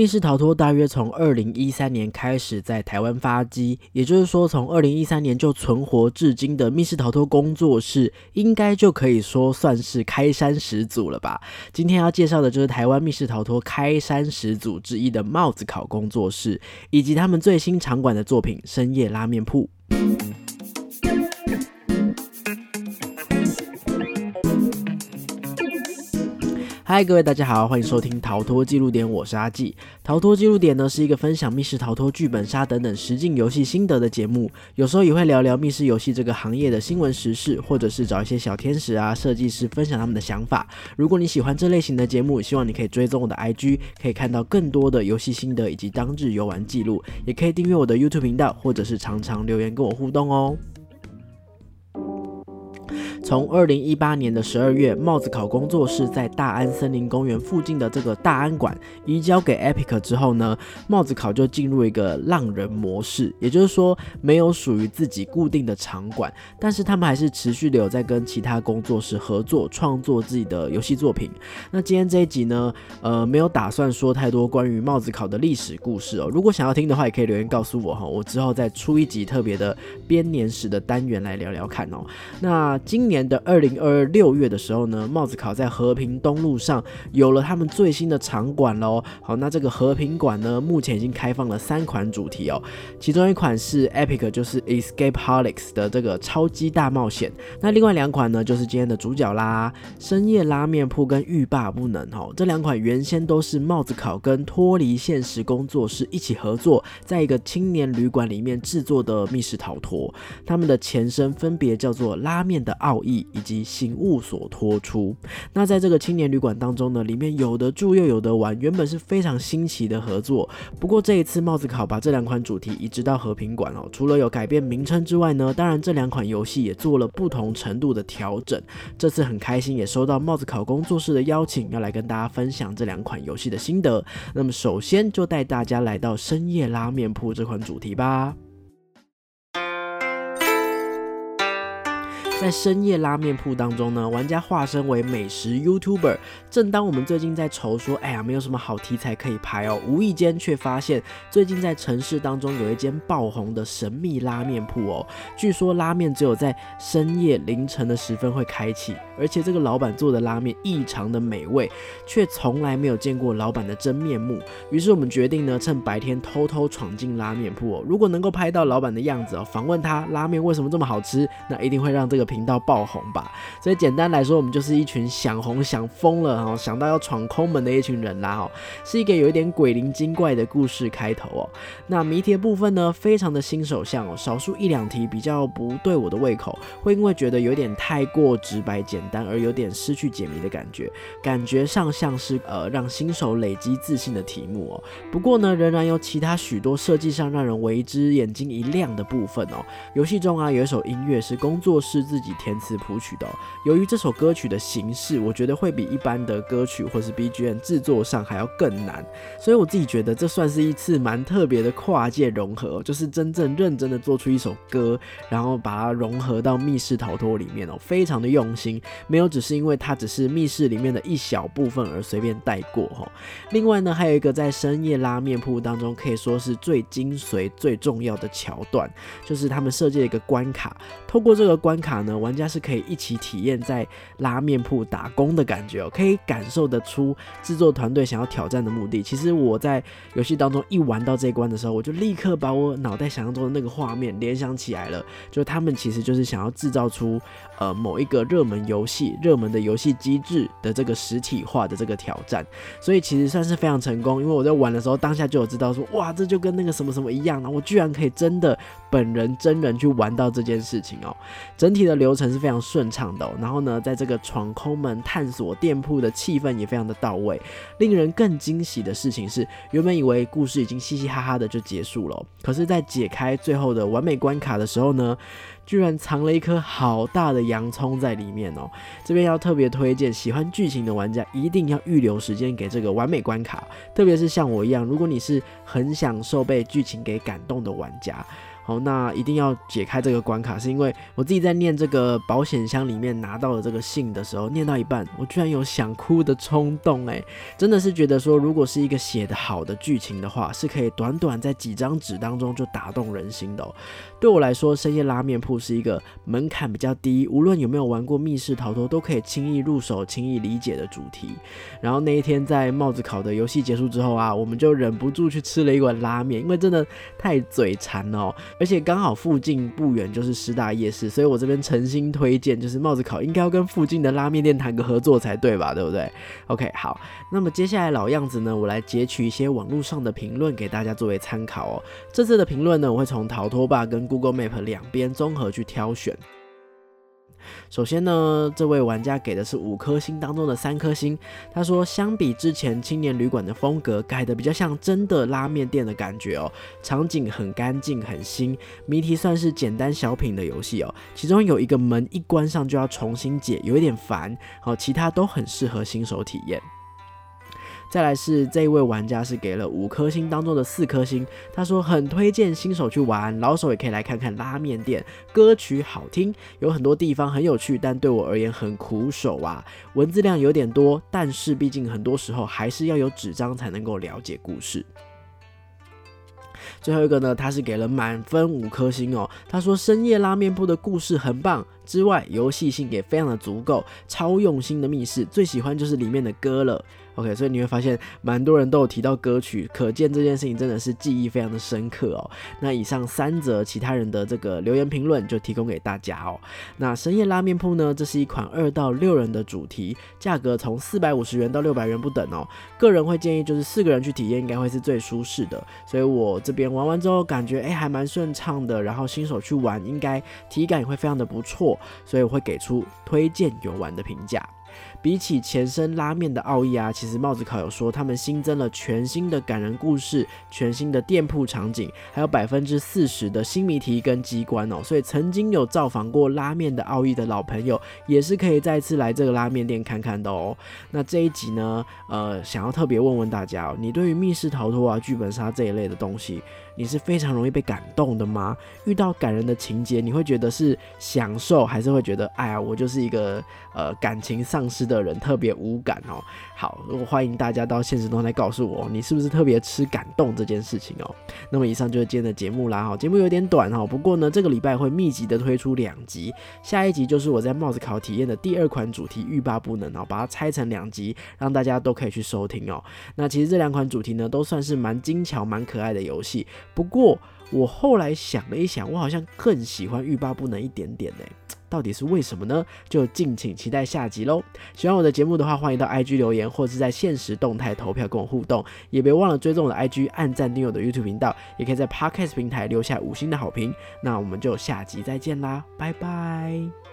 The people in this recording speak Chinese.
密室逃脱大约从二零一三年开始在台湾发机，也就是说，从二零一三年就存活至今的密室逃脱工作室，应该就可以说算是开山始祖了吧。今天要介绍的就是台湾密室逃脱开山始祖之一的帽子考工作室，以及他们最新场馆的作品深夜拉面铺。嗨，各位大家好，欢迎收听逃脱记录点，我是阿纪。逃脱记录点呢是一个分享密室逃脱、剧本杀等等实境游戏心得的节目，有时候也会聊聊密室游戏这个行业的新闻时事，或者是找一些小天使啊、设计师分享他们的想法。如果你喜欢这类型的节目，希望你可以追踪我的 IG，可以看到更多的游戏心得以及当日游玩记录，也可以订阅我的 YouTube 频道，或者是常常留言跟我互动哦。从二零一八年的十二月，帽子考工作室在大安森林公园附近的这个大安馆移交给 Epic 之后呢，帽子考就进入一个浪人模式，也就是说没有属于自己固定的场馆，但是他们还是持续的有在跟其他工作室合作创作自己的游戏作品。那今天这一集呢，呃，没有打算说太多关于帽子考的历史故事哦。如果想要听的话，也可以留言告诉我哈，我之后再出一集特别的编年史的单元来聊聊看哦。那今年的二零二二六月的时候呢，帽子考在和平东路上有了他们最新的场馆喽。好，那这个和平馆呢，目前已经开放了三款主题哦，其中一款是 Epic，就是 Escape Holic 的这个超级大冒险。那另外两款呢，就是今天的主角啦，深夜拉面铺跟欲罢不能哦。这两款原先都是帽子考跟脱离现实工作室一起合作，在一个青年旅馆里面制作的密室逃脱。他们的前身分别叫做拉面的奥义。以及行物所托出。那在这个青年旅馆当中呢，里面有的住又有的玩，原本是非常新奇的合作。不过这一次帽子考把这两款主题移植到和平馆哦，除了有改变名称之外呢，当然这两款游戏也做了不同程度的调整。这次很开心，也收到帽子考工作室的邀请，要来跟大家分享这两款游戏的心得。那么首先就带大家来到深夜拉面铺这款主题吧。在深夜拉面铺当中呢，玩家化身为美食 YouTuber。正当我们最近在愁说，哎呀，没有什么好题材可以拍哦，无意间却发现最近在城市当中有一间爆红的神秘拉面铺哦。据说拉面只有在深夜凌晨的时分会开启，而且这个老板做的拉面异常的美味，却从来没有见过老板的真面目。于是我们决定呢，趁白天偷偷闯进拉面铺哦。如果能够拍到老板的样子哦，访问他拉面为什么这么好吃，那一定会让这个。频道爆红吧，所以简单来说，我们就是一群想红想疯了哈，想到要闯空门的一群人啦哦，是一个有一点鬼灵精怪的故事开头哦。那谜题的部分呢，非常的新手向哦，少数一两题比较不对我的胃口，会因为觉得有点太过直白简单而有点失去解谜的感觉，感觉上像是呃让新手累积自信的题目哦。不过呢，仍然有其他许多设计上让人为之眼睛一亮的部分哦。游戏中啊，有一首音乐是工作室自己填词谱曲的，由于这首歌曲的形式，我觉得会比一般的歌曲或是 BGM 制作上还要更难，所以我自己觉得这算是一次蛮特别的跨界融合，就是真正认真的做出一首歌，然后把它融合到密室逃脱里面哦，非常的用心，没有只是因为它只是密室里面的一小部分而随便带过哈。另外呢，还有一个在深夜拉面铺当中可以说是最精髓、最重要的桥段，就是他们设计了一个关卡，透过这个关卡呢玩家是可以一起体验在拉面铺打工的感觉哦，可以感受得出制作团队想要挑战的目的。其实我在游戏当中一玩到这一关的时候，我就立刻把我脑袋想象中的那个画面联想起来了，就他们其实就是想要制造出呃某一个热门游戏、热门的游戏机制的这个实体化的这个挑战，所以其实算是非常成功。因为我在玩的时候当下就有知道说，哇，这就跟那个什么什么一样啊，我居然可以真的本人真人去玩到这件事情哦，整体的。流程是非常顺畅的，然后呢，在这个闯空门探索店铺的气氛也非常的到位。令人更惊喜的事情是，原本以为故事已经嘻嘻哈哈的就结束了，可是，在解开最后的完美关卡的时候呢，居然藏了一颗好大的洋葱在里面哦。这边要特别推荐，喜欢剧情的玩家一定要预留时间给这个完美关卡，特别是像我一样，如果你是很享受被剧情给感动的玩家。好，那一定要解开这个关卡，是因为我自己在念这个保险箱里面拿到的这个信的时候，念到一半，我居然有想哭的冲动，哎，真的是觉得说，如果是一个写的好的剧情的话，是可以短短在几张纸当中就打动人心的。对我来说，深夜拉面铺是一个门槛比较低，无论有没有玩过密室逃脱，都可以轻易入手、轻易理解的主题。然后那一天在帽子考的游戏结束之后啊，我们就忍不住去吃了一碗拉面，因为真的太嘴馋了，而且刚好附近不远就是师大夜市，所以我这边诚心推荐，就是帽子考应该要跟附近的拉面店谈个合作才对吧？对不对？OK，好，那么接下来老样子呢，我来截取一些网络上的评论给大家作为参考哦。这次的评论呢，我会从逃脱吧跟 Google Map 两边综合去挑选。首先呢，这位玩家给的是五颗星当中的三颗星。他说，相比之前青年旅馆的风格，改的比较像真的拉面店的感觉哦。场景很干净很新，谜题算是简单小品的游戏哦。其中有一个门一关上就要重新解，有一点烦。好，其他都很适合新手体验。再来是这一位玩家是给了五颗星当中的四颗星，他说很推荐新手去玩，老手也可以来看看拉面店，歌曲好听，有很多地方很有趣，但对我而言很苦手啊，文字量有点多，但是毕竟很多时候还是要有纸张才能够了解故事。最后一个呢，他是给了满分五颗星哦，他说深夜拉面铺的故事很棒，之外游戏性也非常的足够，超用心的密室，最喜欢就是里面的歌了。OK，所以你会发现蛮多人都有提到歌曲，可见这件事情真的是记忆非常的深刻哦。那以上三则其他人的这个留言评论就提供给大家哦。那深夜拉面铺呢，这是一款二到六人的主题，价格从四百五十元到六百元不等哦。个人会建议就是四个人去体验应该会是最舒适的，所以我这边玩完之后感觉哎还蛮顺畅的，然后新手去玩应该体感也会非常的不错，所以我会给出推荐游玩的评价。比起前身拉面的奥义啊，其实帽子考有说他们新增了全新的感人故事、全新的店铺场景，还有百分之四十的新谜题跟机关哦。所以曾经有造访过拉面的奥义的老朋友，也是可以再次来这个拉面店看看的哦。那这一集呢，呃，想要特别问问大家哦，你对于密室逃脱啊、剧本杀这一类的东西？你是非常容易被感动的吗？遇到感人的情节，你会觉得是享受，还是会觉得哎呀，我就是一个呃感情丧失的人，特别无感哦？好，我欢迎大家到现实中来告诉我，你是不是特别吃感动这件事情哦？那么以上就是今天的节目啦，哈，节目有点短哈，不过呢，这个礼拜会密集的推出两集，下一集就是我在帽子考体验的第二款主题，欲罢不能哦，把它拆成两集，让大家都可以去收听哦。那其实这两款主题呢，都算是蛮精巧、蛮可爱的游戏。不过我后来想了一想，我好像更喜欢欲罢不能一点点呢，到底是为什么呢？就敬请期待下集喽！喜欢我的节目的话，欢迎到 IG 留言，或者是在现实动态投票跟我互动，也别忘了追踪我的 IG，按赞订阅我的 YouTube 频道，也可以在 Podcast 平台留下五星的好评。那我们就下集再见啦，拜拜！